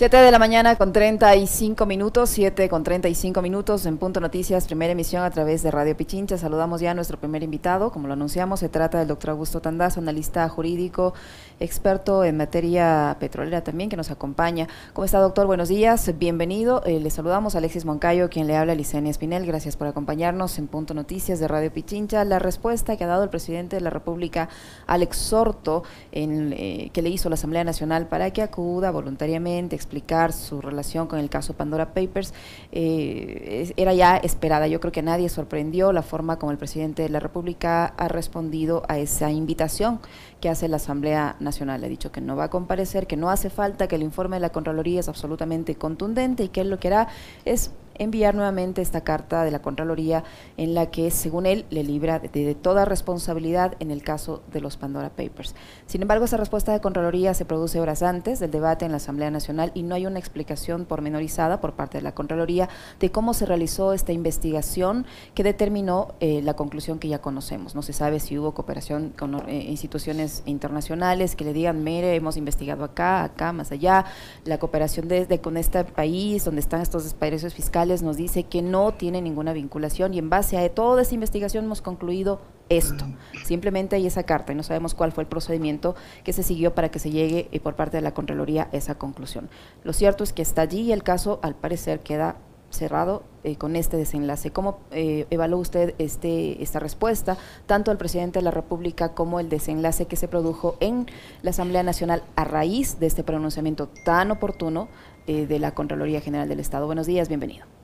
7 de la mañana con 35 minutos, 7 con 35 minutos en Punto Noticias, primera emisión a través de Radio Pichincha. Saludamos ya a nuestro primer invitado, como lo anunciamos, se trata del doctor Augusto Tandazo, analista jurídico, experto en materia petrolera también, que nos acompaña. ¿Cómo está, doctor? Buenos días, bienvenido. Eh, le saludamos a Alexis Moncayo, quien le habla a Licenia Espinel. Gracias por acompañarnos en Punto Noticias de Radio Pichincha. La respuesta que ha dado el presidente de la República al exhorto en, eh, que le hizo la Asamblea Nacional para que acuda voluntariamente, explicar su relación con el caso Pandora Papers eh, era ya esperada. Yo creo que a nadie sorprendió la forma como el presidente de la República ha respondido a esa invitación que hace la Asamblea Nacional. Ha dicho que no va a comparecer, que no hace falta, que el informe de la Contraloría es absolutamente contundente y que él lo que hará es enviar nuevamente esta carta de la Contraloría en la que, según él, le libra de, toda responsabilidad en el caso de los Pandora Papers. Sin embargo, esa respuesta de Contraloría se produce horas antes del debate en la Asamblea Nacional y no hay una explicación pormenorizada por parte de la Contraloría de cómo se realizó esta investigación que determinó eh, la conclusión que ya conocemos. No se sabe si hubo cooperación con eh, instituciones internacionales que le digan, mire, hemos investigado acá, acá, más allá, la cooperación desde con este país donde están estos espacios fiscales nos dice que no tiene ninguna vinculación y en base a toda esa investigación hemos concluido esto. Simplemente hay esa carta y no sabemos cuál fue el procedimiento que se siguió para que se llegue eh, por parte de la Contraloría a esa conclusión. Lo cierto es que está allí y el caso al parecer queda cerrado eh, con este desenlace. ¿Cómo eh, evaluó usted este, esta respuesta, tanto al presidente de la República como el desenlace que se produjo en la Asamblea Nacional a raíz de este pronunciamiento tan oportuno de la Contraloría General del Estado? Buenos días, bienvenido.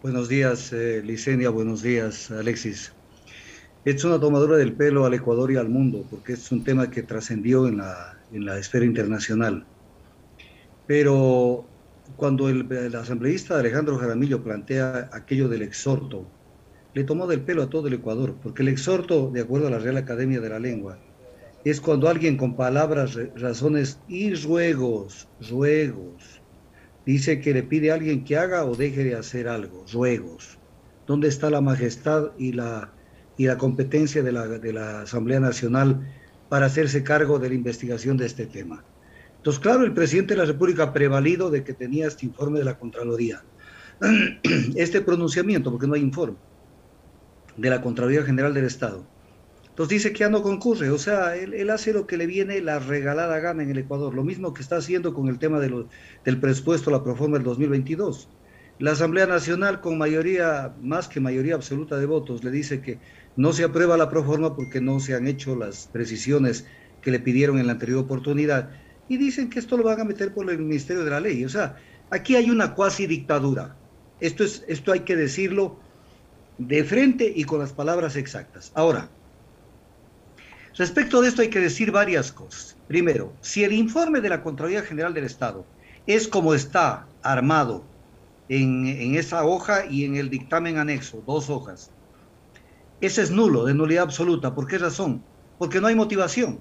Buenos días, eh, Licenia. Buenos días, Alexis. Es una tomadura del pelo al Ecuador y al mundo, porque es un tema que trascendió en la, en la esfera internacional. Pero cuando el, el, asambleísta Alejandro Jaramillo plantea aquello del exhorto, le tomó del pelo a todo el Ecuador, porque el exhorto, de acuerdo a la Real Academia de la Lengua, es cuando alguien con palabras, razones y ruegos, ruegos, dice que le pide a alguien que haga o deje de hacer algo, ruegos. ¿Dónde está la majestad y la, y la competencia de la, de la Asamblea Nacional para hacerse cargo de la investigación de este tema? Entonces, claro, el presidente de la República prevalido de que tenía este informe de la Contraloría, este pronunciamiento, porque no hay informe, de la Contraloría General del Estado, entonces dice que ya no concurre, o sea, él, hace lo que le viene la regalada gana en el Ecuador, lo mismo que está haciendo con el tema de del presupuesto, la proforma del 2022. La Asamblea Nacional, con mayoría, más que mayoría absoluta de votos, le dice que no se aprueba la proforma porque no se han hecho las precisiones que le pidieron en la anterior oportunidad. Y dicen que esto lo van a meter por el Ministerio de la Ley. O sea, aquí hay una cuasi dictadura. Esto, es, esto hay que decirlo de frente y con las palabras exactas. Ahora, Respecto de esto hay que decir varias cosas. Primero, si el informe de la Contraloría General del Estado es como está armado en, esa hoja y en el dictamen anexo, dos hojas, ese es nulo, de nulidad absoluta. ¿Por qué razón? Porque no hay motivación.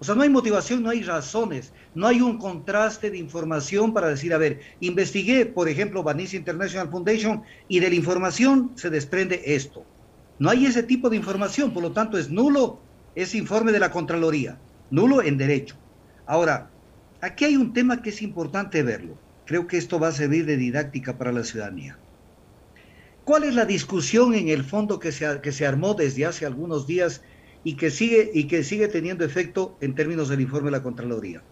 O sea, no hay motivación, no hay razones, no hay un contraste de información para decir, a ver, investigué, por ejemplo, Vanice International Foundation y de la información se desprende esto. No hay ese tipo de información, por lo tanto es nulo ese informe de la Contraloría, nulo en derecho. Ahora, aquí hay un tema que es importante verlo. Creo que esto va a servir de didáctica para la ciudadanía. ¿Cuál es la discusión en el fondo que se, que se armó desde hace algunos días y que, sigue, y que sigue teniendo efecto en términos del informe de la Contraloría?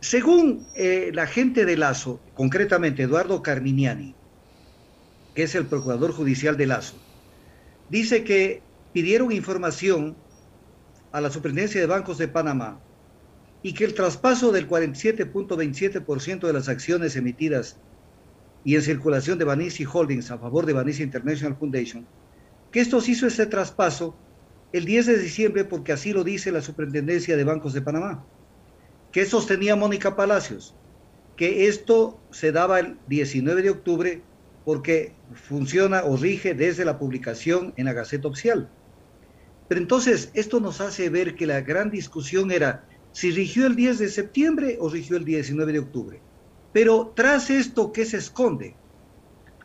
Según eh, la gente de Lazo, concretamente Eduardo Carminiani, que es el procurador judicial de Lazo, dice que pidieron información a la Superintendencia de Bancos de Panamá y que el traspaso del 47.27% de las acciones emitidas y en circulación de Banisi Holdings a favor de Banisi International Foundation, que estos hizo ese traspaso el 10 de diciembre porque así lo dice la Superintendencia de Bancos de Panamá. que sostenía Mónica Palacios? Que esto se daba el 19 de octubre porque funciona o rige desde la publicación en la Gaceta Oficial. Pero entonces esto nos hace ver que la gran discusión era si rigió el 10 de septiembre o rigió el 19 de octubre. Pero tras esto, ¿qué se esconde?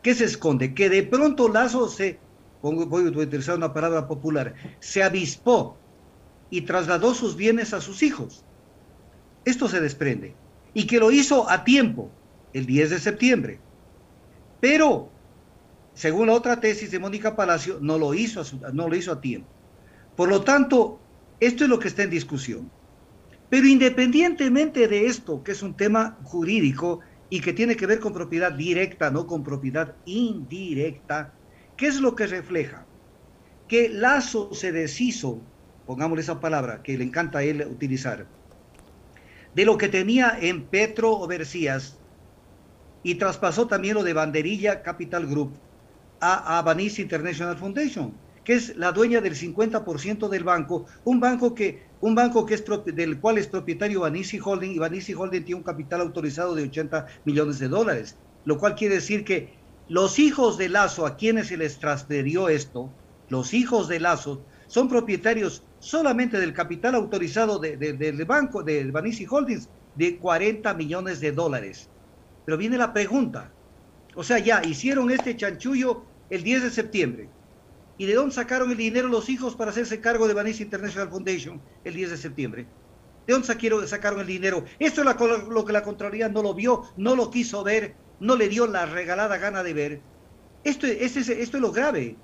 ¿Qué se esconde? Que de pronto Lazo se, voy a utilizar una palabra popular, se avispó y trasladó sus bienes a sus hijos. Esto se desprende. y que lo hizo a tiempo, el 10 de septiembre. Pero, según la otra tesis de Mónica Palacio, no lo hizo a, no lo hizo a tiempo. Por lo tanto, esto es lo que está en discusión. Pero independientemente de esto, que es un tema jurídico y que tiene que ver con propiedad directa, no con propiedad indirecta, ¿qué es lo que refleja? Que Lazo se deshizo, pongámosle esa palabra que le encanta a él utilizar, de lo que tenía en Petro Oversías y traspasó también lo de Banderilla Capital Group a, a International Foundation que es la dueña del 50% del banco, un banco que un banco que es del cual es propietario Banisi Holding y Banisi Holding tiene un capital autorizado de 80 millones de dólares, lo cual quiere decir que los hijos de Lazo a quienes se les transfirió esto, los hijos de Lazo son propietarios solamente del capital autorizado del banco de Banisi Holdings de 40 millones de dólares. Pero viene la pregunta, o sea, ya hicieron este chanchullo el 10 de septiembre ¿Y de dónde sacaron el dinero los hijos para hacerse cargo de Vanice International Foundation el 10 de septiembre? ¿De dónde sacaron el dinero? Esto es lo que la Contraloría no lo vio, no lo quiso ver, no le dio la regalada gana de ver. Esto, esto es lo grave.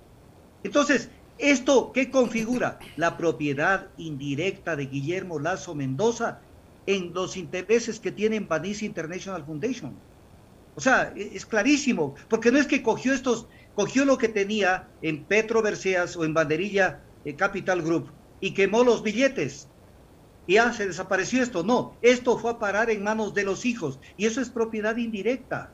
Entonces, ¿esto qué configura? La propiedad indirecta de Guillermo Lazo Mendoza en los intereses que tiene Vanice International Foundation. O sea, e, es clarísimo, porque no es que cogió estos, cogió lo que tenía en Petro Berceas o en Banderilla eh, Capital Group y quemó los billetes. Y ya se desapareció esto. No, esto fue a parar en manos de los hijos y eso es propiedad indirecta.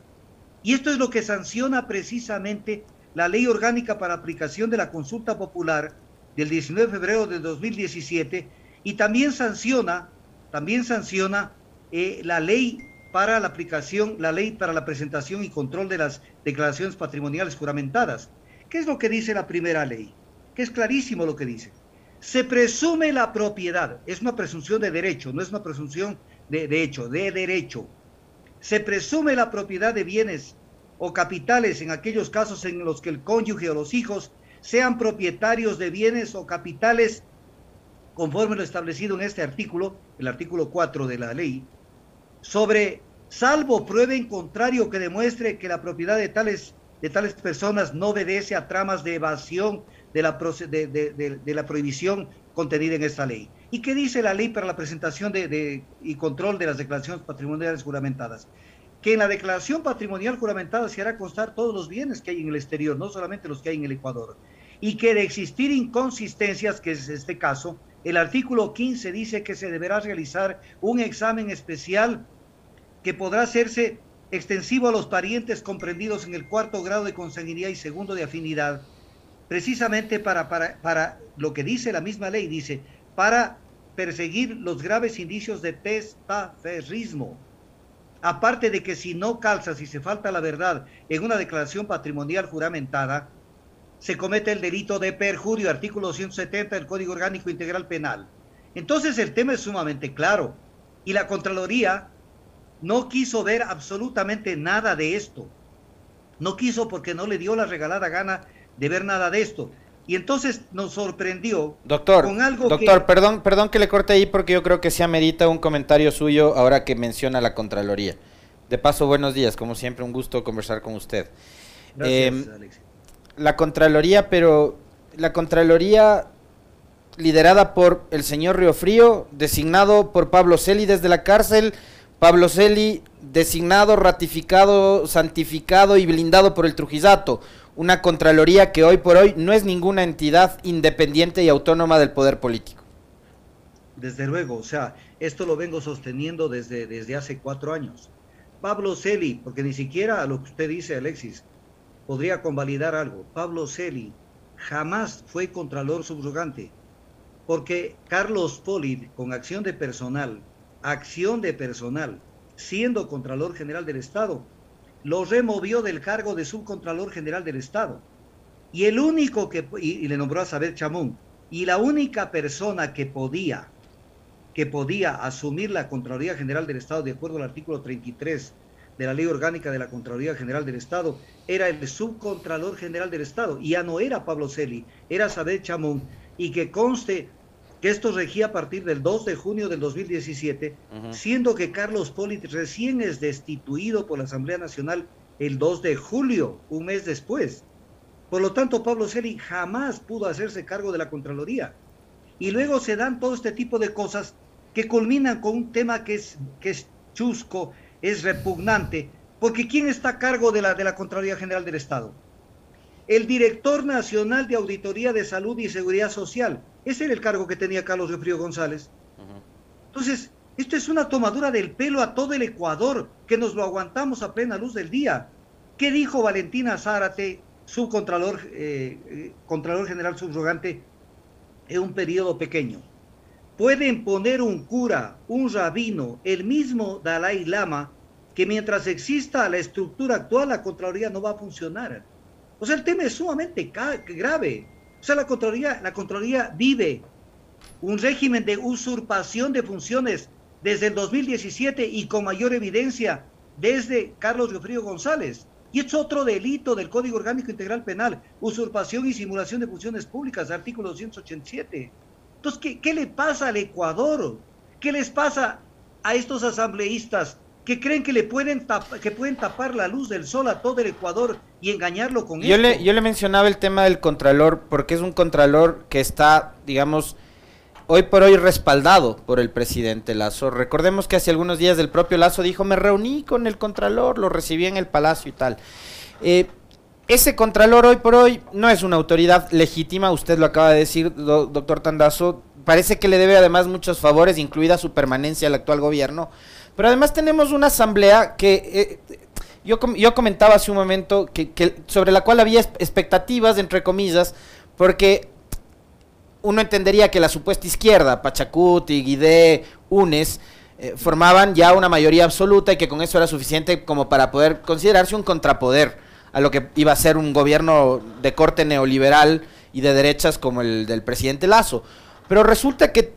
Y esto es lo que sanciona precisamente la ley orgánica para aplicación de la consulta popular del 19 de febrero de 2017 y también sanciona, también sanciona eh, la ley para la aplicación, la ley para la presentación y control de las declaraciones patrimoniales juramentadas. ¿Qué es lo que dice la primera ley? Que es clarísimo lo que dice. Se presume la propiedad, es una presunción de derecho, no es una presunción de, de hecho, de derecho. Se presume la propiedad de bienes o capitales en aquellos casos en los que el cónyuge o los hijos sean propietarios de bienes o capitales conforme lo establecido en este artículo, el artículo 4 de la ley, sobre salvo prueba en contrario que demuestre que la propiedad de tales, de tales personas no obedece a tramas de evasión de la, de, la prohibición contenida en esta ley. ¿Y qué dice la ley para la presentación de, y control de las declaraciones patrimoniales juramentadas? Que en la declaración patrimonial juramentada se hará constar todos los bienes que hay en el exterior, no solamente los que hay en el Ecuador. Y que de existir inconsistencias, que es este caso, el artículo 15 dice que se deberá realizar un examen especial que podrá hacerse extensivo a los parientes comprendidos en el cuarto grado de consanguinidad y segundo de afinidad, precisamente para, para, para lo que dice la misma ley, dice, para perseguir los graves indicios de testaferrismo. Aparte de que si no calza, si se falta la verdad en una declaración patrimonial juramentada, se comete el delito de perjurio, artículo 170 del Código Orgánico Integral Penal. Entonces el tema es sumamente claro y la Contraloría no quiso ver absolutamente nada de esto. No quiso porque no le dio la regalada gana de ver nada de esto. Y entonces nos sorprendió doctor, con algo Doctor, perdón, perdón que le corte ahí porque yo creo que se amerita un comentario suyo ahora que menciona la Contraloría. De paso, buenos días, como siempre, un gusto conversar con usted. Gracias, eh, La Contraloría, pero la Contraloría liderada por el señor Río Frío, designado por Pablo Celi desde la cárcel, Pablo Celi, designado, ratificado, santificado y blindado por el Trujillato, una Contraloría que hoy por hoy no es ninguna entidad independiente y autónoma del poder político. Desde luego, o sea, esto lo vengo sosteniendo desde, desde hace cuatro años. Pablo Celi, porque ni siquiera lo que usted dice, Alexis, podría convalidar algo. Pablo Celi jamás fue contralor subrogante, porque Carlos Poli, con acción de personal, acción de personal, siendo Contralor General del Estado, lo removió del cargo de Subcontralor General del Estado. Y el único que, y, le nombró a Saber Chamón, y la única persona que podía, que podía asumir la Contraloría General del Estado de acuerdo al artículo 33 de la Ley Orgánica de la Contraloría General del Estado, era el Subcontralor General del Estado, y ya no era Pablo Celi, era Saber Chamón, y que conste que esto regía a partir del 2 de junio del 2017, siendo que Carlos Polit recién es destituido por la Asamblea Nacional el 2 de julio, un mes después. Por lo tanto, Pablo Celi jamás pudo hacerse cargo de la Contraloría. Y luego se dan todo este tipo de cosas que culminan con un tema que es, que es chusco, es repugnante, porque ¿quién está a cargo de la, de la Contraloría General del Estado? El director nacional de Auditoría de Salud y Seguridad Social. Ese era el cargo que tenía Carlos Frío González. Entonces, esto es una tomadura del pelo a todo el Ecuador, que nos lo aguantamos a plena luz del día. ¿Qué dijo Valentina Zárate, subcontralor eh, eh, Contralor General Subrogante, en un periodo pequeño? Pueden poner un cura, un rabino, el mismo Dalai Lama, que mientras exista la estructura actual, la Contraloría no va a funcionar. O sea, el tema es sumamente grave. O sea, la Contraloría, la Contraloría vive un régimen de usurpación de funciones desde el 2017 y con mayor evidencia desde Carlos Riofrío González. Y es otro delito del Código Orgánico Integral Penal, usurpación y simulación de funciones públicas, artículo 287. Entonces, ¿qué, qué le pasa al Ecuador? ¿Qué les pasa a estos asambleístas que creen que le pueden que pueden tapar la luz del sol a todo el Ecuador y engañarlo con yo Le, yo le mencionaba el tema del contralor porque es un contralor que está, digamos, hoy por hoy respaldado por el presidente Lazo. Recordemos que hace algunos días el propio Lazo dijo, me reuní con el contralor, lo recibí en el palacio y tal. Eh, ese contralor hoy por hoy no es una autoridad legítima, usted lo acaba de decir, doctor Tandazo, parece que le debe además muchos favores, incluida su permanencia al actual gobierno pero además tenemos una asamblea que eh, yo, yo comentaba hace un momento que, sobre la cual había expectativas, entre comillas, porque uno entendería que la supuesta izquierda, Pachacuti, Guidé, UNES, eh, formaban ya una mayoría absoluta y que con eso era suficiente como para poder considerarse un contrapoder a lo que iba a ser un gobierno de corte neoliberal y de derechas como el del presidente Lazo. Pero resulta que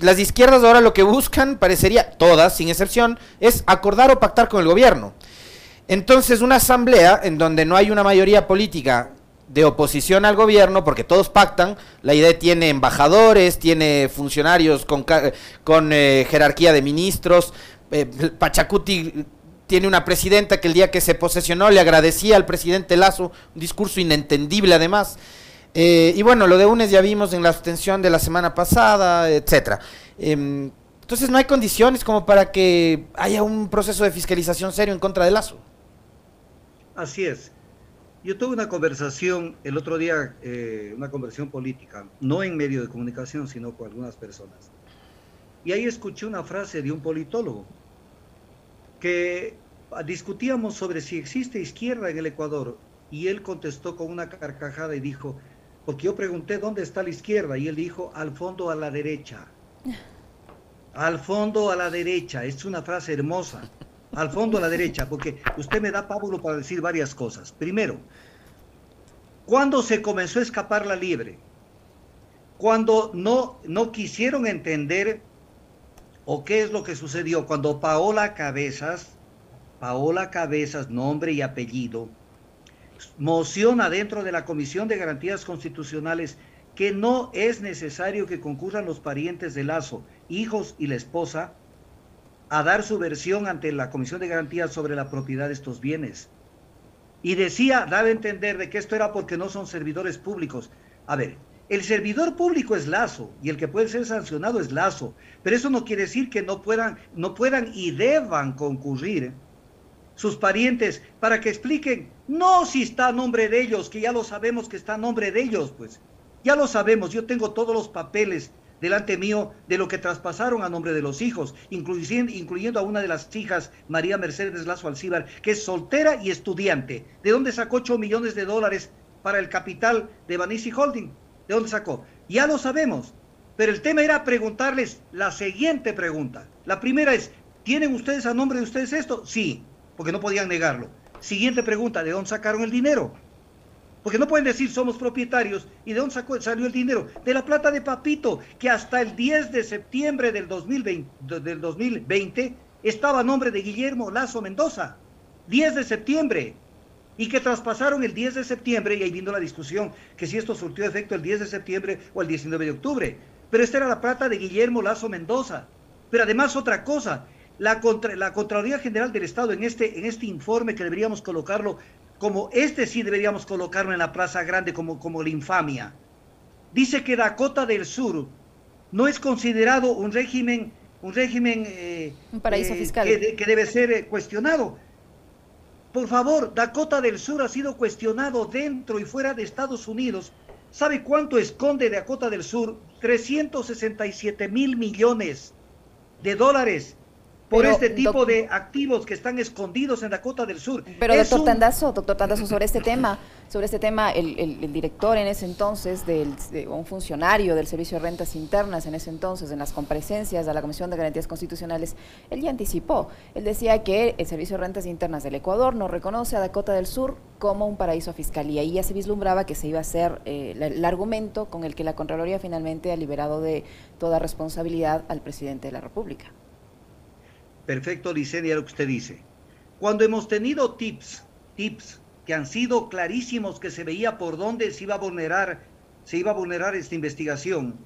las izquierdas ahora lo que buscan, parecería, todas, sin excepción, es acordar o pactar con el gobierno. Entonces, una asamblea en donde no hay una mayoría política de oposición al gobierno, porque todos pactan, la idea tiene embajadores, tiene funcionarios con, con eh, jerarquía de ministros, eh, Pachacuti tiene una presidenta que el día que se posesionó le agradecía al presidente Lazo, un discurso inentendible además. Eh, y bueno, lo de UNES ya vimos en la abstención de la semana pasada, etcétera. Em, entonces no hay condiciones como para que haya un proceso de fiscalización serio en contra de Lazo. Así es. Yo tuve una conversación el otro día, eh, una conversación política, no en medio de comunicación, sino con algunas personas. Y ahí escuché una frase de un politólogo que discutíamos sobre si existe izquierda en el Ecuador y él contestó con una carcajada y dijo, porque yo pregunté dónde está la izquierda y él dijo al fondo a la derecha. Al fondo a la derecha, es una frase hermosa. Al fondo a la derecha, porque usted me da Pablo para decir varias cosas. Primero, cuando se comenzó a escapar la liebre, cuando no, no quisieron entender o qué es lo que sucedió, cuando Paola Cabezas, Paola Cabezas, nombre y apellido, mociona dentro de la Comisión de Garantías Constitucionales que no es necesario que concurran los parientes de Lazo, hijos y la esposa, a dar su versión ante la Comisión de Garantías sobre la propiedad de estos bienes. Y decía, daba a entender de que esto era porque no son servidores públicos. A ver, el servidor público es Lazo y el que puede ser sancionado es Lazo, pero eso no quiere decir que no puedan, no puedan y deban concurrir sus parientes para que expliquen, no si está a nombre de ellos, que ya lo sabemos que está a nombre de ellos, pues ya lo sabemos, yo tengo todos los papeles delante mío de lo que traspasaron a nombre de los hijos, incluyendo, incluyendo a una de las hijas, María Mercedes Lazo Alcíbar, que es soltera y estudiante. ¿De dónde sacó 8 millones de dólares para el capital de Banisi Holding? ¿De dónde sacó? Ya lo sabemos. Pero el tema era preguntarles la siguiente pregunta. La primera es, ¿tienen ustedes a nombre de ustedes esto? Sí porque no podían negarlo. Siguiente pregunta, ¿de dónde sacaron el dinero? Porque no pueden decir somos propietarios. ¿Y de dónde salió el dinero? De la plata de Papito, que hasta el 10 de septiembre del 2020, del 2020 estaba a nombre de Guillermo Lazo Mendoza. 10 de septiembre. Y que traspasaron el 10 de septiembre, y ahí vino la discusión, que si esto surtió efecto el 10 de septiembre o el 19 de octubre. pero esta era la plata de Guillermo Lazo Mendoza. Pero además otra cosa, la, la Contraloría General del Estado en este, en este informe que deberíamos colocarlo como este sí deberíamos colocarlo en la Plaza Grande como, como la infamia, dice que Dakota del Sur no es considerado un régimen, un régimen eh, un paraíso eh, fiscal. Que, debe ser eh, cuestionado. Por favor, Dakota del Sur ha sido cuestionado dentro y fuera de Estados Unidos. ¿Sabe cuánto esconde Dakota del Sur? 367 mil millones de dólares por este tipo de activos que están escondidos en Dakota del Sur. Pero doctor Tandazo, doctor Tandazo, sobre este tema, sobre este tema, el, director en ese entonces, del, un funcionario del Servicio de Rentas Internas en ese entonces, en las comparecencias de la Comisión de Garantías Constitucionales, él ya anticipó, él decía que el Servicio de Rentas Internas del Ecuador no reconoce a Dakota del Sur como un paraíso fiscal y ahí ya se vislumbraba que se iba a hacer eh, el argumento con el que la Contraloría finalmente ha liberado de toda responsabilidad al presidente de la República. Perfecto, Licenia, lo que usted dice. Cuando hemos tenido tips, tips que han sido clarísimos que se veía por dónde se iba a vulnerar, se iba a vulnerar esta investigación,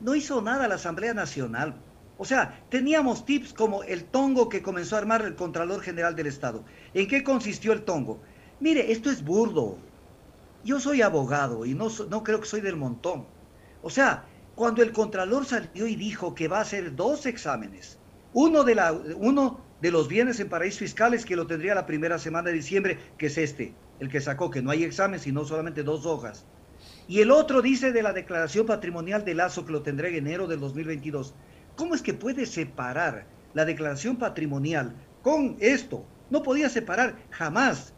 no hizo nada la Asamblea Nacional. O sea, teníamos tips como el tongo que comenzó a armar el Contralor General del Estado. ¿En qué consistió el tongo? Mire, esto es burdo. Yo soy abogado y no, no creo que soy del montón. O sea, cuando el Contralor salió y dijo que va a hacer dos exámenes, uno de, la, uno de los bienes en paraísos fiscales que lo tendría la primera semana de diciembre, que es este, el que sacó, que no hay examen, sino solamente dos hojas. Y el otro dice de la declaración patrimonial de Lazo, que lo tendrá en enero del 2022. ¿Cómo es que puede separar la declaración patrimonial con esto? No podía separar jamás.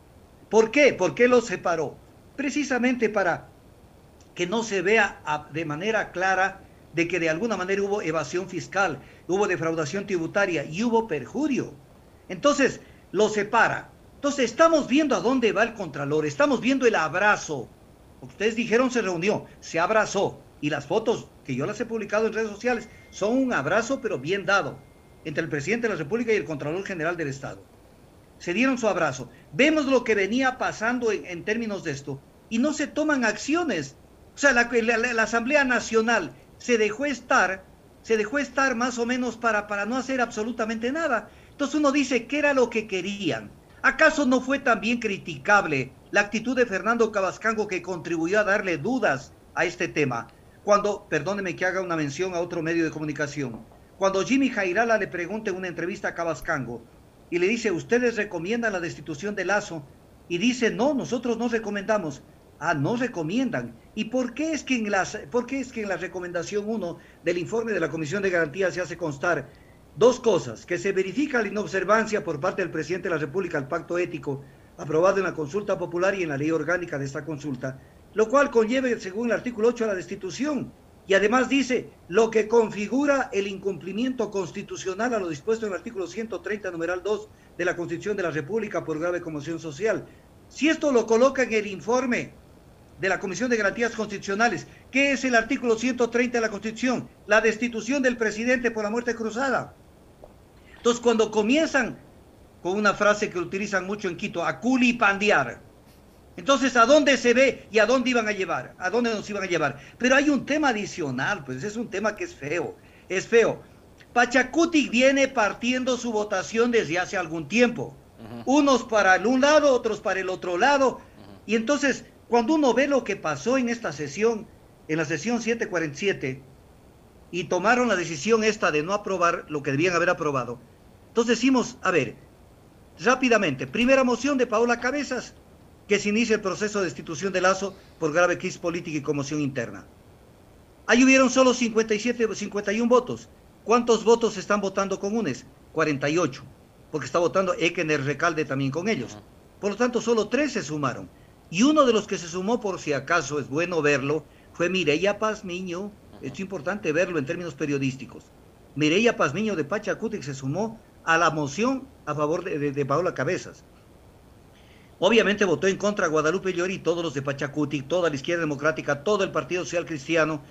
¿Por qué? ¿Por qué lo separó? Precisamente para que no se vea de manera clara de que de alguna manera hubo evasión fiscal, hubo defraudación tributaria y hubo perjurio. Entonces, lo separa. Entonces, estamos viendo a dónde va el Contralor, estamos viendo el abrazo. Ustedes dijeron se reunió, se abrazó. Y las fotos que yo las he publicado en redes sociales son un abrazo, pero bien dado, entre el presidente de la República y el Contralor General del Estado. Se dieron su abrazo. Vemos lo que venía pasando en, términos de esto y no se toman acciones. O sea, la Asamblea Nacional se dejó estar, se dejó estar más o menos para, para no hacer absolutamente nada. Entonces uno dice, ¿qué era lo que querían? ¿Acaso no fue también criticable la actitud de Fernando Cabascango que contribuyó a darle dudas a este tema? Cuando, perdóneme que haga una mención a otro medio de comunicación, cuando Jimmy Jairala le pregunta en una entrevista a Cabascango y le dice, ¿ustedes recomiendan la destitución de Lazo? Y dice, no, nosotros no recomendamos. Ah, no recomiendan. ¿Y por qué es que en, las, es que en la recomendación 1 del informe de la Comisión de Garantía se hace constar dos cosas? Que se verifica la inobservancia por parte del presidente de la República al pacto ético aprobado en la consulta popular y en la ley orgánica de esta consulta, lo cual conlleve, según el artículo 8, a la destitución. Y además dice, lo que configura el incumplimiento constitucional a lo dispuesto en el artículo 130, numeral 2 de la Constitución de la República por grave conmoción social. Si esto lo coloca en el informe de la Comisión de Garantías Constitucionales. ¿Qué es el artículo 130 de la Constitución? La destitución del presidente por la muerte cruzada. Entonces, cuando comienzan con una frase que utilizan mucho en Quito, a pandear, entonces, ¿a dónde se ve y a dónde iban a llevar? ¿A dónde nos iban a llevar? Pero hay un tema adicional, pues es un tema que es feo, es feo. Pachacuti viene partiendo su votación desde hace algún tiempo. Unos para el un lado, otros para el otro lado. Y entonces cuando uno ve lo que pasó en esta sesión, en la sesión 747, y tomaron la decisión esta de no aprobar lo que debían haber aprobado, entonces decimos, a ver, rápidamente, primera moción de Paola Cabezas, que se inicia el proceso de destitución de Lazo por grave crisis política y conmoción interna. Ahí hubieron solo 57, 51 votos. ¿Cuántos votos están votando comunes? 48, porque está votando Ekener Recalde también con ellos. Por lo tanto, solo tres se sumaron. Y uno de los que se sumó, por si acaso es bueno verlo, fue Mireya Pazmiño. Es importante verlo en términos periodísticos. Mireya Pazmiño de Pachacutic se sumó a la moción a favor de, Paola Cabezas. Obviamente votó en contra Guadalupe Llori, todos los de Pachacutic, toda la izquierda democrática, todo el Partido Social Cristiano.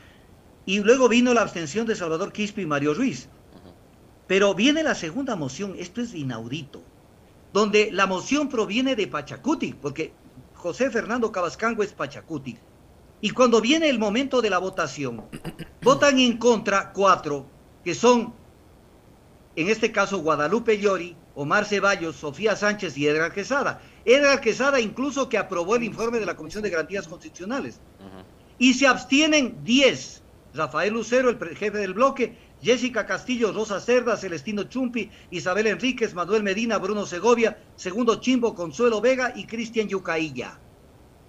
Y luego vino la abstención de Salvador Quispe y Mario Ruiz. Pero viene la segunda moción, esto es inaudito, donde la moción proviene de Pachacutic, porque José Fernando Cabascango es Pachacuti. Y cuando viene el momento de la votación, votan en contra cuatro, que son, en este caso, Guadalupe Llori, Omar Ceballos, Sofía Sánchez y Edgar Quesada. Edgar Quesada incluso que aprobó el informe de la Comisión de Garantías Constitucionales. Y se abstienen 10. Rafael Lucero, el jefe del bloque, Jessica Castillo, Rosa Cerda, Celestino Chumpi, Isabel Enríquez, Manuel Medina, Bruno Segovia, segundo Chimbo, Consuelo Vega y Cristian Yucailla.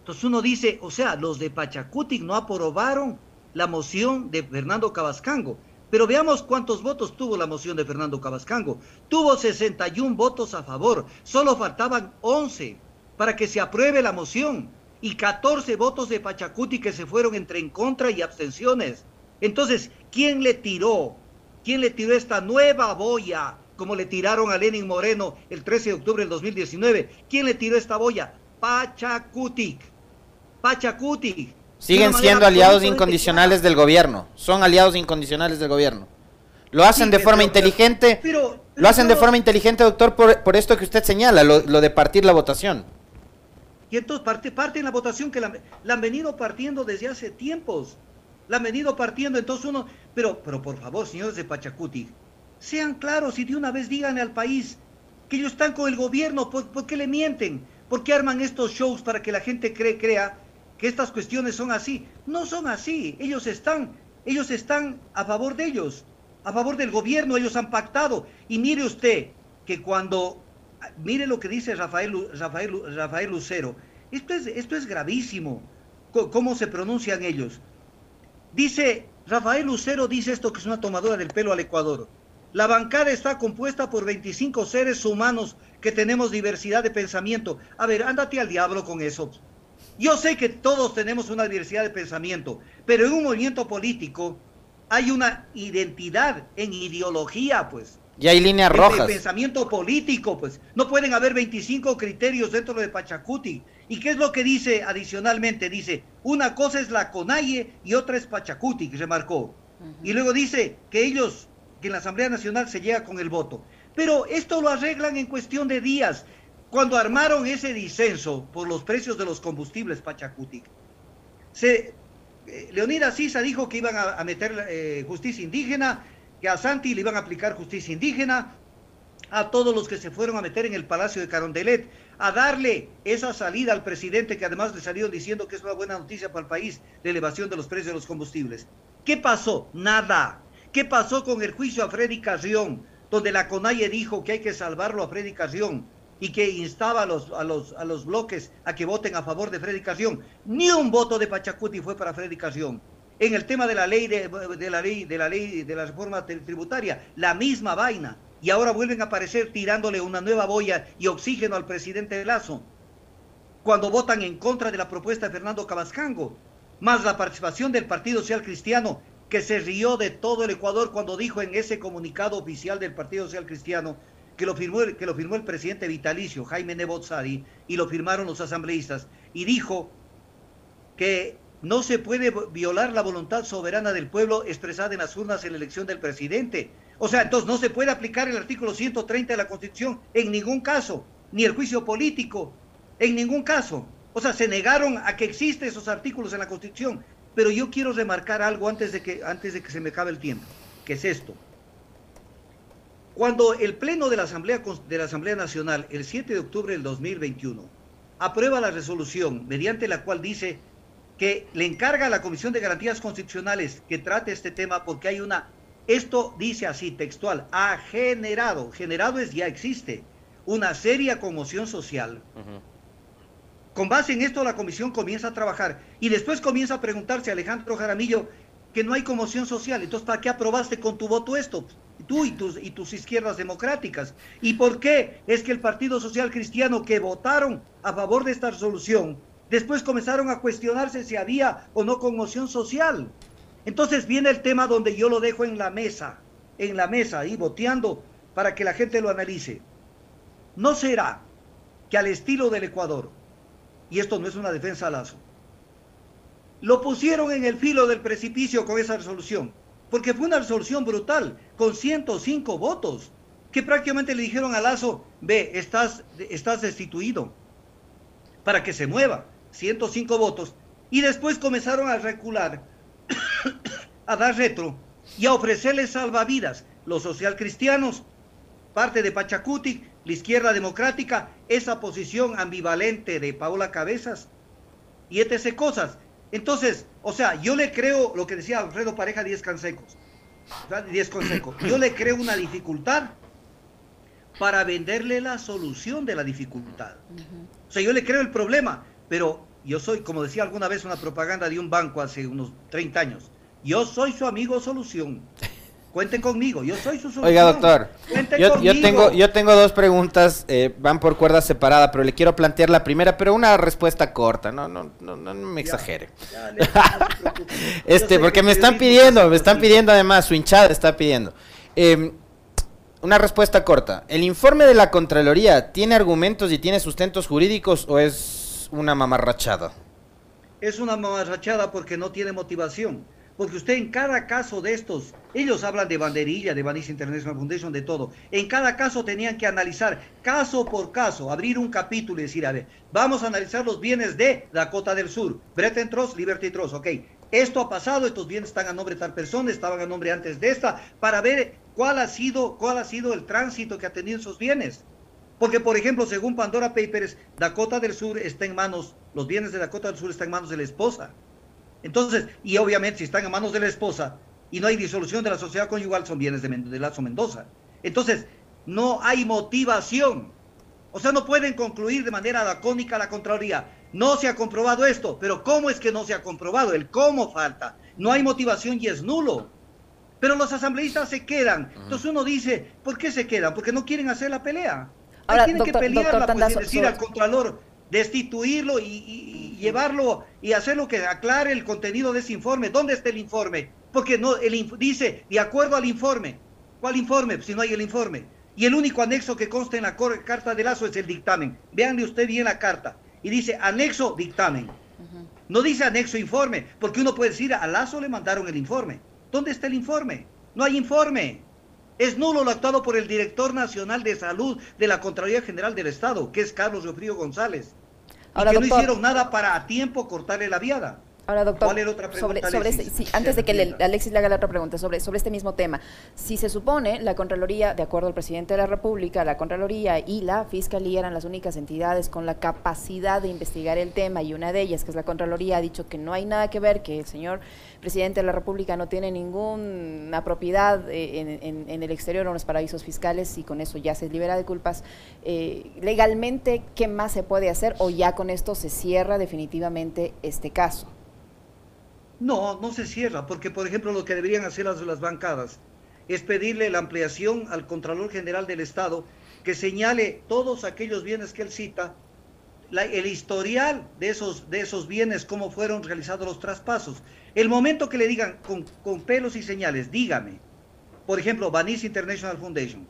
Entonces uno dice, o sea, los de Pachacutic no aprobaron la moción de Fernando Cabascango. Pero veamos cuántos votos tuvo la moción de Fernando Cabascango. Tuvo 61 votos a favor, solo faltaban 11 para que se apruebe la moción y 14 votos de Pachacuti que se fueron entre en contra y abstenciones. Entonces, ¿quién le tiró? ¿Quién le tiró esta nueva boya como le tiraron a Lenin Moreno el 13 de octubre del 2019? ¿Quién le tiró esta boya? Pachacutic. Pachacutic. Siguen siendo aliados incondicionales del gobierno. Son aliados incondicionales del gobierno. Lo hacen de forma inteligente. lo hacen de forma inteligente, doctor, por, esto que usted señala, lo, de partir la votación. Y entonces parte, parte la votación que la, han venido partiendo desde hace tiempos. La han venido partiendo, entonces uno... Pero, pero por favor, señores de Pachacuti, sean claros y de una vez díganle al país que ellos están con el gobierno. ¿Por, qué le mienten? ¿Por qué arman estos shows para que la gente cree, crea que estas cuestiones son así. No son así. Ellos están, ellos están a favor de ellos, a favor del gobierno, ellos han pactado. Y mire usted que cuando, mire lo que dice Rafael, Rafael, Rafael Lucero, esto es, esto es gravísimo, cómo se pronuncian ellos. Dice, Rafael Lucero dice esto que es una tomadora del pelo al Ecuador. La bancada está compuesta por 25 seres humanos que tenemos diversidad de pensamiento. A ver, ándate al diablo con eso. Yo sé que todos tenemos una diversidad de pensamiento, pero en un movimiento político hay una identidad en ideología, pues. Y hay líneas rojas. De pensamiento político, pues. No pueden haber 25 criterios dentro de Pachacuti. ¿Y qué es lo que dice adicionalmente? Dice, una cosa es la CONAIE y otra es Pachacuti, que remarcó. Y luego dice que ellos, que en la Asamblea Nacional se llega con el voto. Pero esto lo arreglan en cuestión de días. Cuando armaron ese disenso por los precios de los combustibles Pachacutic, se, eh, Leonidas Sisa dijo que iban a, meter eh, justicia indígena, que a Santi le iban a aplicar justicia indígena, a todos los que se fueron a meter en el Palacio de Carondelet, a darle esa salida al presidente que además le salió diciendo que es una buena noticia para el país, la elevación de los precios de los combustibles. ¿Qué pasó? Nada. ¿Qué pasó con el juicio a Freddy Carrión, donde la CONAIE dijo que hay que salvarlo a Freddy Carrión? y que instaba a los, a los, a los bloques a que voten a favor de Freddy Carrión. Ni un voto de Pachacuti fue para Freddy Carrión. En el tema de la ley de, la ley de la ley de la reforma tributaria, la misma vaina. Y ahora vuelven a aparecer tirándole una nueva boya y oxígeno al presidente Lazo. Cuando votan en contra de la propuesta de Fernando Cabascango, más la participación del Partido Social Cristiano, que se rió de todo el Ecuador cuando dijo en ese comunicado oficial del Partido Social Cristiano que lo firmó, que lo firmó el presidente vitalicio, Jaime Nebozari, y lo firmaron los asambleístas, y dijo que no se puede violar la voluntad soberana del pueblo expresada en las urnas en la elección del presidente. O sea, entonces no se puede aplicar el artículo 130 de la Constitución en ningún caso, ni el juicio político, en ningún caso. O sea, se negaron a que existen esos artículos en la Constitución. Pero yo quiero remarcar algo antes de que, antes de que se me acabe el tiempo, que es esto. Cuando el Pleno de la, Asamblea, de la Asamblea Nacional, el 7 de octubre del 2021, aprueba la resolución mediante la cual dice que le encarga a la Comisión de Garantías Constitucionales que trate este tema porque hay una, esto dice así textual, ha generado, generado es ya existe, una seria conmoción social. Con base en esto la comisión comienza a trabajar y después comienza a preguntarse a Alejandro Jaramillo que no hay conmoción social, entonces ¿para qué aprobaste con tu voto esto? tú y tus, y tus izquierdas democráticas. ¿Y por qué? Es que el Partido Social Cristiano que votaron a favor de esta resolución, después comenzaron a cuestionarse si había o no conmoción social. Entonces viene el tema donde yo lo dejo en la mesa, en la mesa, y boteando para que la gente lo analice. ¿No será que al estilo del Ecuador, y esto no es una defensa a Lazo, lo pusieron en el filo del precipicio con esa resolución? porque fue una resolución brutal, con 105 votos, que prácticamente le dijeron a Lazo, ve, estás, estás destituido, para que se mueva, 105 votos, Y después comenzaron a recular, a dar retro y a ofrecerles salvavidas. Los socialcristianos, parte de Pachacuti, la izquierda democrática, esa posición ambivalente de Paola Cabezas y etc. cosas. Entonces, o sea, yo le creo lo que decía Alfredo Pareja, 10 consejos. 10 consejos. Yo le creo una dificultad para venderle la solución de la dificultad. O sea, yo le creo el problema, pero yo soy, como decía alguna vez una propaganda de un banco hace unos 30 años, yo soy su amigo solución. Cuenten conmigo, yo soy su solución. Oiga, doctor, yo, yo, tengo, yo tengo dos preguntas, eh, van por cuerdas separadas, pero le quiero plantear la primera, pero una respuesta corta, no, no, no, no me exagere. este, porque me están pidiendo, me están pidiendo además, su hinchada está pidiendo. Eh, una respuesta corta. ¿El informe de la Contraloría tiene argumentos y tiene sustentos jurídicos o es una mamarrachada? Es una mamarrachada porque no tiene motivación porque usted en cada caso de estos, ellos hablan de banderilla, de Vanice International Foundation, de todo. En cada caso tenían que analizar caso por caso, abrir un capítulo y decir, a ver, vamos a analizar los bienes de Dakota del Sur, Bretton Trust, Liberty Trust, ok. Esto ha pasado, estos bienes están a nombre de tal persona, estaban a nombre antes de esta, para ver cuál ha sido, cuál ha sido el tránsito que ha tenido esos bienes. Porque, por ejemplo, según Pandora Papers, Dakota del Sur está en manos, los bienes de Dakota del Sur están en manos de la esposa. Entonces, y obviamente si están a manos de la esposa y no hay disolución de la sociedad conyugal, son bienes de, de Lazo Mendoza. Entonces, no hay motivación. O sea, no pueden concluir de manera lacónica la Contraloría. No se ha comprobado esto, pero ¿cómo es que no se ha comprobado? El cómo falta. No hay motivación y es nulo. Pero los asambleístas se quedan. Entonces uno dice, ¿por qué se quedan? Porque no quieren hacer la pelea. Ahora, tienen que pelearla, pues, decir al Contralor, destituirlo y, llevarlo y hacerlo que aclare el contenido de ese informe. ¿Dónde está el informe? Porque no, el, dice, de acuerdo al informe. ¿Cuál informe? Si no hay el informe. Y el único anexo que consta en la carta de Lazo es el dictamen. Véanle usted bien la carta. Y dice anexo dictamen. No dice anexo informe, porque uno puede decir, a Lazo le mandaron el informe. ¿Dónde está el informe? No hay informe. Es nulo lo actuado por el director nacional de salud de la Contraloría General del Estado, que es Carlos Riofrío González. Ahora, y que no hicieron nada para a tiempo cortarle la viada. Ahora, doctor, ¿cuál era otra pregunta, sobre, sobre este, antes de que Alexis le haga la otra pregunta, sobre, sobre este mismo tema, si se supone la Contraloría, de acuerdo al presidente de la República, la Contraloría y la Fiscalía eran las únicas entidades con la capacidad de investigar el tema y una de ellas, que es la Contraloría, ha dicho que no hay nada que ver, que el señor presidente de la República no tiene ninguna propiedad eh, en, el exterior o en los paraísos fiscales y con eso ya se libera de culpas. Eh, legalmente, ¿qué más se puede hacer o ya con esto se cierra definitivamente este caso? No, no se cierra, porque por ejemplo lo que deberían hacer las, las bancadas es pedirle la ampliación al Contralor General del Estado que señale todos aquellos bienes que él cita, el historial de esos, de esos bienes, cómo fueron realizados los traspasos. El momento que le digan con, con pelos y señales, dígame, por ejemplo, Vanice International Foundation,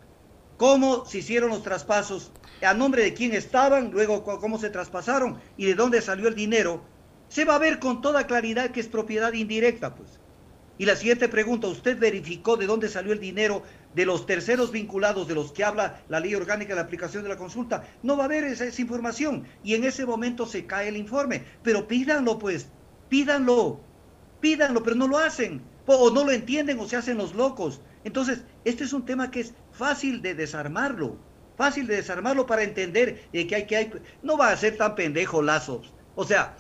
cómo se hicieron los traspasos, a nombre de quién estaban, luego cómo se traspasaron y de dónde salió el dinero, se va a ver con toda claridad que es propiedad indirecta, pues. Y la siguiente pregunta, ¿usted verificó de dónde salió el dinero de los terceros vinculados de los que habla la ley orgánica de la aplicación de la consulta? No va a haber esa, esa información y en ese momento se cae el informe. Pero pídanlo, pues, pídanlo, pídanlo, pero no lo hacen, o no lo entienden o se hacen los locos. Entonces, este es un tema que es fácil de desarmarlo, fácil de desarmarlo para entender que hay que hay, no va a ser tan pendejo Lazos. O sea,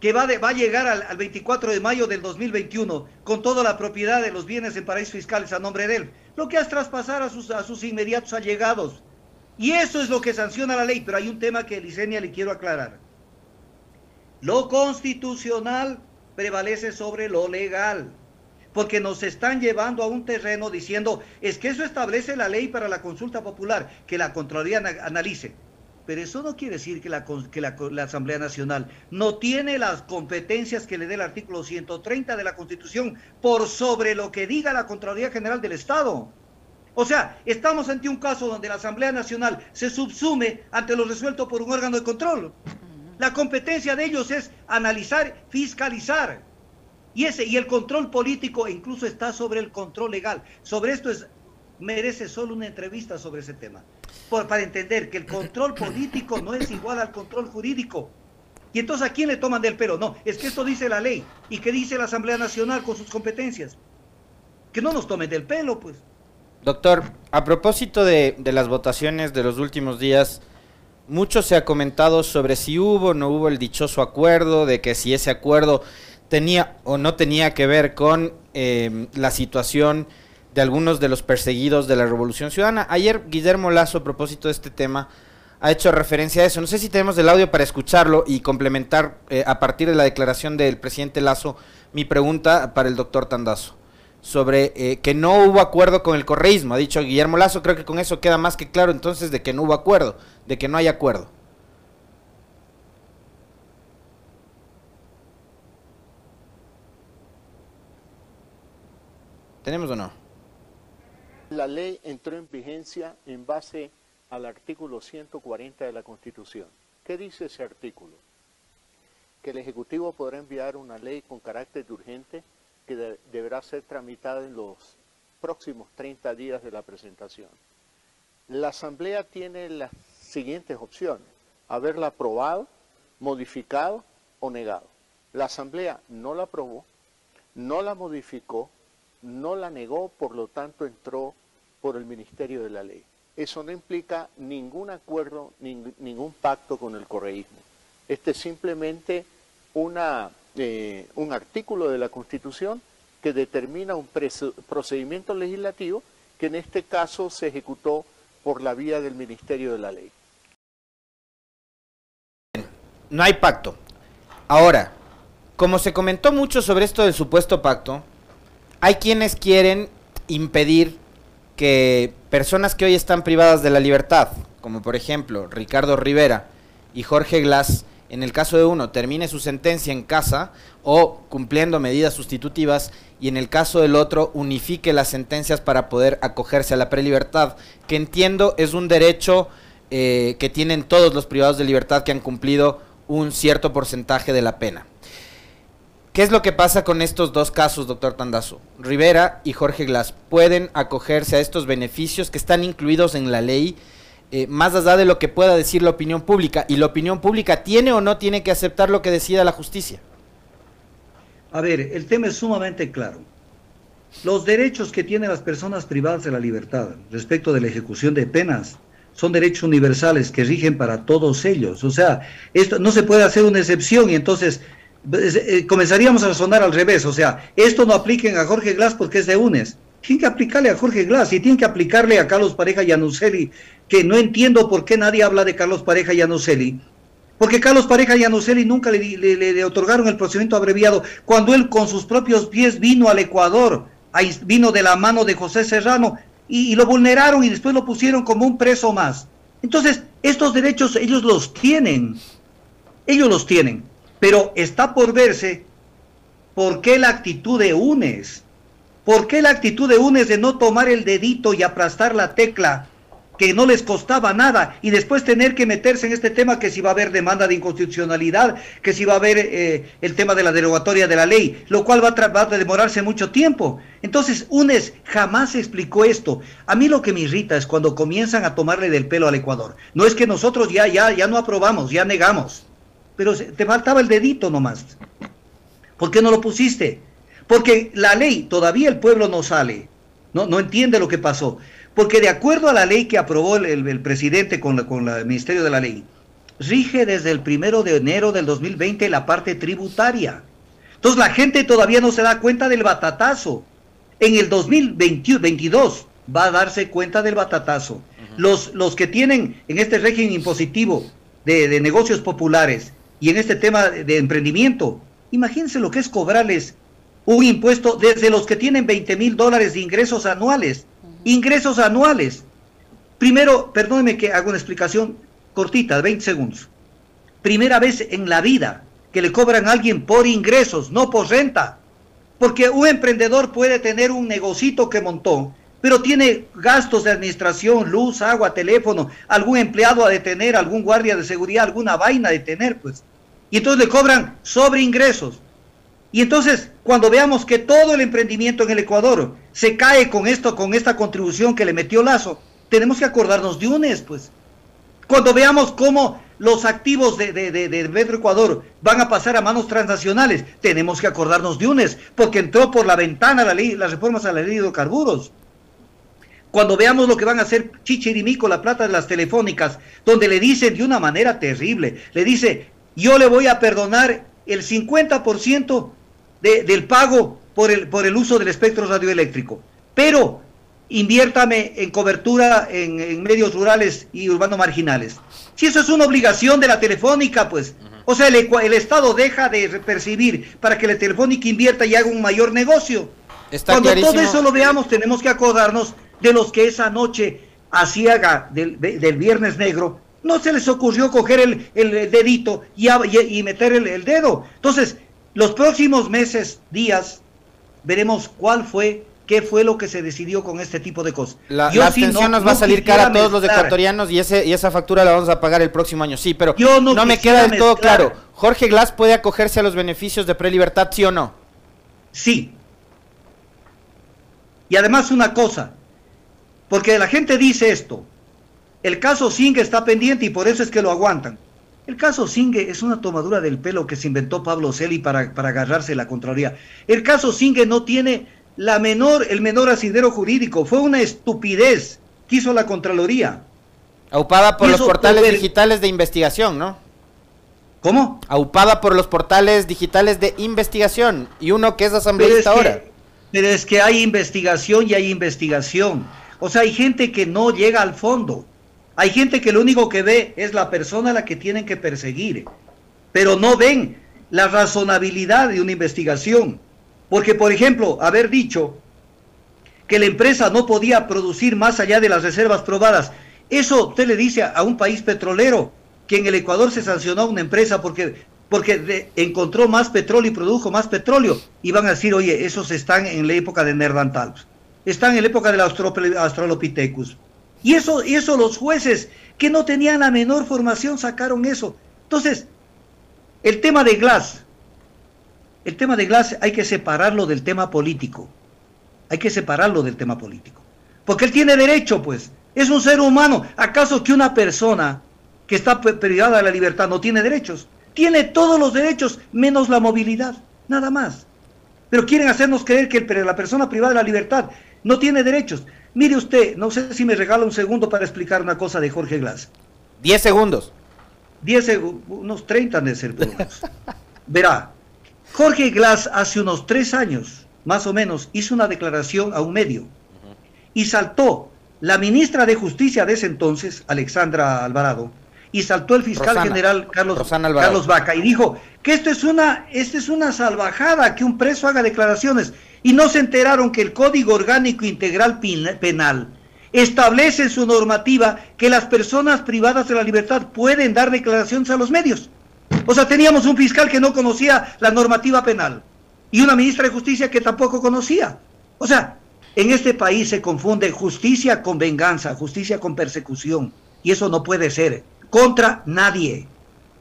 que va, va a llegar al, 24 de mayo del 2021 con toda la propiedad de los bienes en paraísos fiscales a nombre de él. Lo que hace traspasar a sus, a sus inmediatos allegados. Y eso es lo que sanciona la ley. Pero hay un tema que Licenia le quiero aclarar. Lo constitucional prevalece sobre lo legal. Porque nos están llevando a un terreno diciendo, es que eso establece la ley para la consulta popular, que la Contraloría analice pero eso no quiere decir que, la, Asamblea Nacional no tiene las competencias que le dé el artículo 130 de la Constitución por sobre lo que diga la Contraloría General del Estado. O sea, estamos ante un caso donde la Asamblea Nacional se subsume ante lo resuelto por un órgano de control. La competencia de ellos es analizar, fiscalizar. Y y el control político incluso está sobre el control legal. Sobre esto es merece solo una entrevista sobre ese tema para entender que el control político no es igual al control jurídico. Y entonces, ¿a quién le toman del pelo? No, es que esto dice la ley. ¿Y qué dice la Asamblea Nacional con sus competencias? Que no nos tomen del pelo, pues. Doctor, a propósito de, de las votaciones de los últimos días, mucho se ha comentado sobre si hubo o no hubo el dichoso acuerdo, de que si ese acuerdo tenía o no tenía que ver con eh, la situación de algunos de los perseguidos de la Revolución Ciudadana. Ayer Guillermo Lazo, a propósito de este tema, ha hecho referencia a eso. No sé si tenemos el audio para escucharlo y complementar eh, a partir de la declaración del presidente Lazo mi pregunta para el doctor Tandazo sobre eh, que no hubo acuerdo con el correísmo. Ha dicho Guillermo Lazo, creo que con eso queda más que claro entonces de que no hubo acuerdo, de que no hay acuerdo. ¿Tenemos o no? La ley entró en vigencia en base al artículo 140 de la Constitución. ¿Qué dice ese artículo? Que el Ejecutivo podrá enviar una ley con carácter de urgente que deberá ser tramitada en los próximos 30 días de la presentación. La Asamblea tiene las siguientes opciones, haberla aprobado, modificado o negado. La Asamblea no la aprobó, no la modificó, no la negó, por lo tanto entró por el Ministerio de la Ley. Eso no implica ningún acuerdo, ningún pacto con el correísmo. Este es simplemente una, eh, un artículo de la Constitución que determina un procedimiento legislativo que en este caso se ejecutó por la vía del Ministerio de la Ley. No hay pacto. Ahora, como se comentó mucho sobre esto del supuesto pacto, hay quienes quieren impedir que personas que hoy están privadas de la libertad, como por ejemplo Ricardo Rivera y Jorge Glass, en el caso de uno termine su sentencia en casa o cumpliendo medidas sustitutivas y en el caso del otro unifique las sentencias para poder acogerse a la prelibertad, que entiendo es un derecho eh, que tienen todos los privados de libertad que han cumplido un cierto porcentaje de la pena. ¿Qué es lo que pasa con estos dos casos, doctor Tandazo? Rivera y Jorge Glass pueden acogerse a estos beneficios que están incluidos en la ley, eh, más allá de lo que pueda decir la opinión pública. ¿Y la opinión pública tiene o no tiene que aceptar lo que decida la justicia? A ver, el tema es sumamente claro. Los derechos que tienen las personas privadas de la libertad respecto de la ejecución de penas son derechos universales que rigen para todos ellos. O sea, esto no se puede hacer una excepción y entonces eh, comenzaríamos a sonar al revés, o sea, esto no apliquen a Jorge Glass porque es de UNES. Tienen que aplicarle a Jorge Glass y tienen que aplicarle a Carlos Pareja y a que no entiendo por qué nadie habla de Carlos Pareja y a. Porque Carlos Pareja y a Nuceli nunca le, le, otorgaron el procedimiento abreviado cuando él con sus propios pies vino al Ecuador, vino de la mano de José Serrano y lo vulneraron y después lo pusieron como un preso más. Entonces, estos derechos ellos los tienen. Ellos los tienen. Pero está por verse por qué la actitud de UNES, por qué la actitud de UNES de no tomar el dedito y aplastar la tecla que no les costaba nada y después tener que meterse en este tema que si va a haber demanda de inconstitucionalidad, que si va a haber eh, el tema de la derogatoria de la ley, lo cual va a, va a, demorarse mucho tiempo. Entonces, UNES jamás explicó esto. A mí lo que me irrita es cuando comienzan a tomarle del pelo al Ecuador. No es que nosotros ya, ya, ya no aprobamos, ya negamos pero te faltaba el dedito nomás. ¿Por qué no lo pusiste? Porque la ley, todavía el pueblo no sale, no, no entiende lo que pasó. Porque de acuerdo a la ley que aprobó el, presidente con, con el Ministerio de la Ley, rige desde el primero de enero del 2020 la parte tributaria. Entonces la gente todavía no se da cuenta del batatazo. En el 2022 va a darse cuenta del batatazo. los, los que tienen en este régimen impositivo de, de negocios populares y en este tema de emprendimiento, imagínense lo que es cobrarles un impuesto desde los que tienen 20 mil dólares de ingresos anuales. Ingresos anuales. Primero, perdóneme que haga una explicación cortita, de 20 segundos. Primera vez en la vida que le cobran a alguien por ingresos, no por renta. Porque un emprendedor puede tener un negocito que montó, pero tiene gastos de administración, luz, agua, teléfono, algún empleado a detener, algún guardia de seguridad, alguna vaina a detener, pues. Y entonces le cobran sobre ingresos. Y entonces, cuando veamos que todo el emprendimiento en el Ecuador se cae con esto, con esta contribución que le metió Lazo, tenemos que acordarnos de UNES, pues. Cuando veamos cómo los activos de, de, de, Metro Ecuador van a pasar a manos transnacionales, tenemos que acordarnos de UNES, porque entró por la ventana la ley, las reformas a la ley de hidrocarburos. Cuando veamos lo que van a hacer Chichirimico, la plata de las telefónicas, donde le dicen de una manera terrible, le dice, yo le voy a perdonar el 50% de, del pago por el, por el uso del espectro radioeléctrico, pero inviértame en cobertura en, medios rurales y urbanos marginales. Si eso es una obligación de la telefónica, pues, o sea, el, el, Estado deja de percibir para que la telefónica invierta y haga un mayor negocio. Cuando todo eso lo veamos, tenemos que acordarnos de los que esa noche hacía del, del Viernes Negro, no se les ocurrió coger el, el dedito y, y, meter el, el dedo. Entonces, los próximos meses, días, veremos cuál fue qué fue lo que se decidió con este tipo de cosas. La, abstención nos va a salir cara a todos los ecuatorianos y ese y esa factura la vamos a pagar el próximo año. Sí, pero no, me queda del todo claro. ¿Jorge Glass puede acogerse a los beneficios de prelibertad, sí o no? Sí. Y además una cosa, porque la gente dice esto, el caso Singe está pendiente y por eso es que lo aguantan. El caso Singe es una tomadura del pelo que se inventó Pablo Celi para, para agarrarse la Contraloría. El caso Singe no tiene la menor, el menor asidero jurídico. Fue una estupidez que hizo la Contraloría. Aupada por los portales digitales de investigación, ¿no? ¿Cómo? Aupada por los portales digitales de investigación. Y uno que es asambleísta ahora. pero es que hay investigación y hay investigación. O sea, hay gente que no llega al fondo. Hay gente que lo único que ve es la persona a la que tienen que perseguir. Pero no ven la razonabilidad de una investigación. Porque, por ejemplo, haber dicho que la empresa no podía producir más allá de las reservas probadas, eso usted le dice a un país petrolero que en el Ecuador se sancionó a una empresa porque, porque encontró más petróleo y produjo más petróleo. Y van a decir, oye, esos están en la época de Nerdantal, están en la época del Australopithecus. Y eso, y eso los jueces que no tenían la menor formación sacaron eso. Entonces, el tema de Glass, el tema de Glass hay que separarlo del tema político. Hay que separarlo del tema político. Porque él tiene derecho, pues. Es un ser humano. ¿Acaso que una persona que está privada de la libertad no tiene derechos? Tiene todos los derechos menos la movilidad. Nada más. Pero quieren hacernos creer que la persona privada de la libertad no tiene derechos. Mire usted, no sé si me regala un segundo para explicar una cosa de Jorge Glass. Diez segundos. Diez segundos, unos treinta de ser Verá, Jorge Glass hace unos tres años, más o menos, hizo una declaración a un medio y saltó la ministra de Justicia de ese entonces, Alexandra Alvarado, y saltó el fiscal general Carlos, Carlos Vaca y dijo que esto es una esto es una salvajada que un preso haga declaraciones y no se enteraron que el Código Orgánico Integral Penal establece en su normativa que las personas privadas de la libertad pueden dar declaraciones a los medios. O sea, teníamos un fiscal que no conocía la normativa penal y una ministra de justicia que tampoco conocía. O sea, en este país se confunde justicia con venganza, justicia con persecución. Y eso no puede ser. Contra nadie.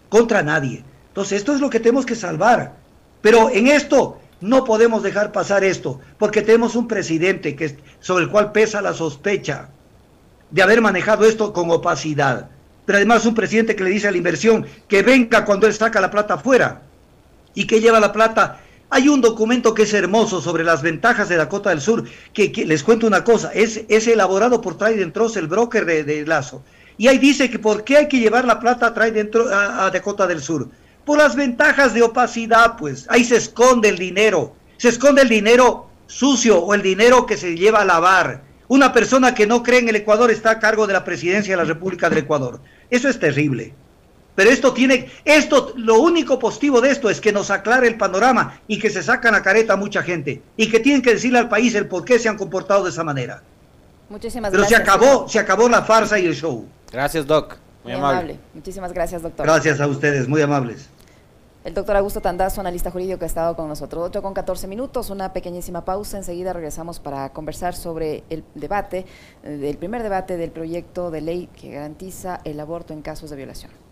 Contra nadie. Entonces, esto es lo que tenemos que salvar. Pero en esto no podemos dejar pasar esto, porque tenemos un presidente que, sobre el cual pesa la sospecha de haber manejado esto con opacidad pero además un presidente que le dice a la inversión que venga cuando él saca la plata afuera y que lleva la plata. Hay un documento que es hermoso sobre las ventajas de Dakota del Sur, que, les cuento una cosa, es, es elaborado por Trident Trust, el broker de, Lazo. Y ahí dice que por qué hay que llevar la plata a, Trident, a, a Dakota del Sur. Por las ventajas de opacidad, pues. Ahí se esconde el dinero. Se esconde el dinero sucio o el dinero que se lleva a lavar. Una persona que no cree en el Ecuador está a cargo de la presidencia de la República del Ecuador. Eso es terrible. Pero esto tiene, esto, lo único positivo de esto es que nos aclare el panorama y que se sacan a careta a mucha gente y que tienen que decirle al país el por qué se han comportado de esa manera. Muchísimas Pero gracias. se acabó, se acabó la farsa y el show. Gracias, Doc. Muy, amable. Muchísimas gracias, doctor. Gracias a ustedes, muy amables. El doctor Augusto Tandazo, analista jurídico, que ha estado con nosotros. 8 con 14 minutos, una pequeñísima pausa. Enseguida regresamos para conversar sobre el debate, el primer debate del proyecto de ley que garantiza el aborto en casos de violación.